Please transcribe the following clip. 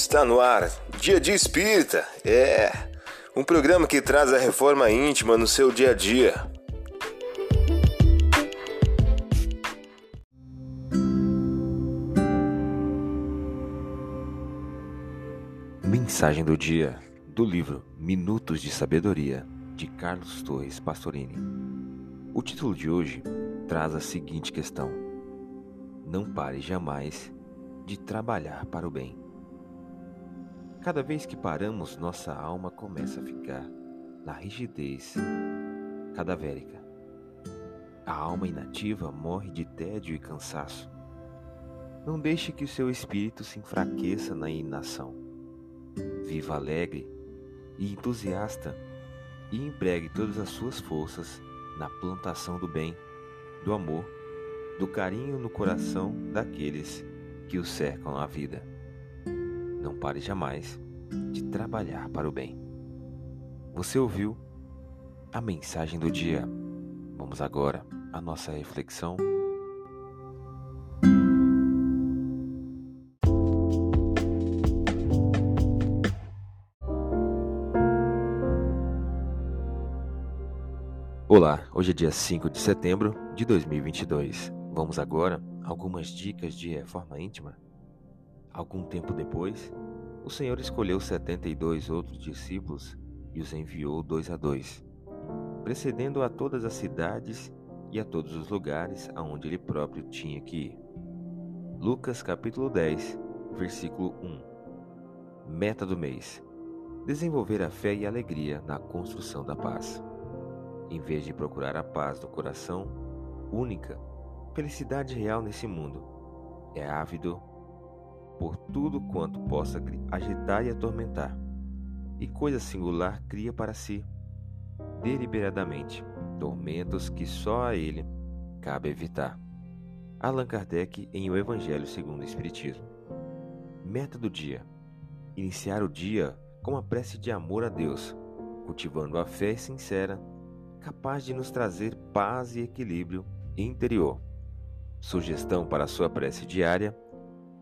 Está no ar, Dia de Espírita. É um programa que traz a reforma íntima no seu dia a dia. Mensagem do dia do livro Minutos de Sabedoria de Carlos Torres Pastorini. O título de hoje traz a seguinte questão: Não pare jamais de trabalhar para o bem. Cada vez que paramos, nossa alma começa a ficar na rigidez cadavérica. A alma inativa morre de tédio e cansaço. Não deixe que o seu espírito se enfraqueça na inação. Viva alegre e entusiasta e empregue todas as suas forças na plantação do bem, do amor, do carinho no coração daqueles que o cercam na vida. Não pare jamais de trabalhar para o bem. Você ouviu a mensagem do dia. Vamos agora à nossa reflexão. Olá, hoje é dia 5 de setembro de 2022. Vamos agora a algumas dicas de reforma íntima. Algum tempo depois, o Senhor escolheu setenta e dois outros discípulos e os enviou dois a dois, precedendo a todas as cidades e a todos os lugares aonde ele próprio tinha que ir. Lucas capítulo 10, versículo 1. Meta do mês: desenvolver a fé e a alegria na construção da paz. Em vez de procurar a paz do coração, única, felicidade real nesse mundo, é ávido por tudo quanto possa agitar e atormentar, e coisa singular cria para si, deliberadamente, tormentos que só a ele cabe evitar. Allan Kardec em O Evangelho segundo o Espiritismo. Meta do dia: iniciar o dia com uma prece de amor a Deus, cultivando a fé sincera, capaz de nos trazer paz e equilíbrio interior. Sugestão para a sua prece diária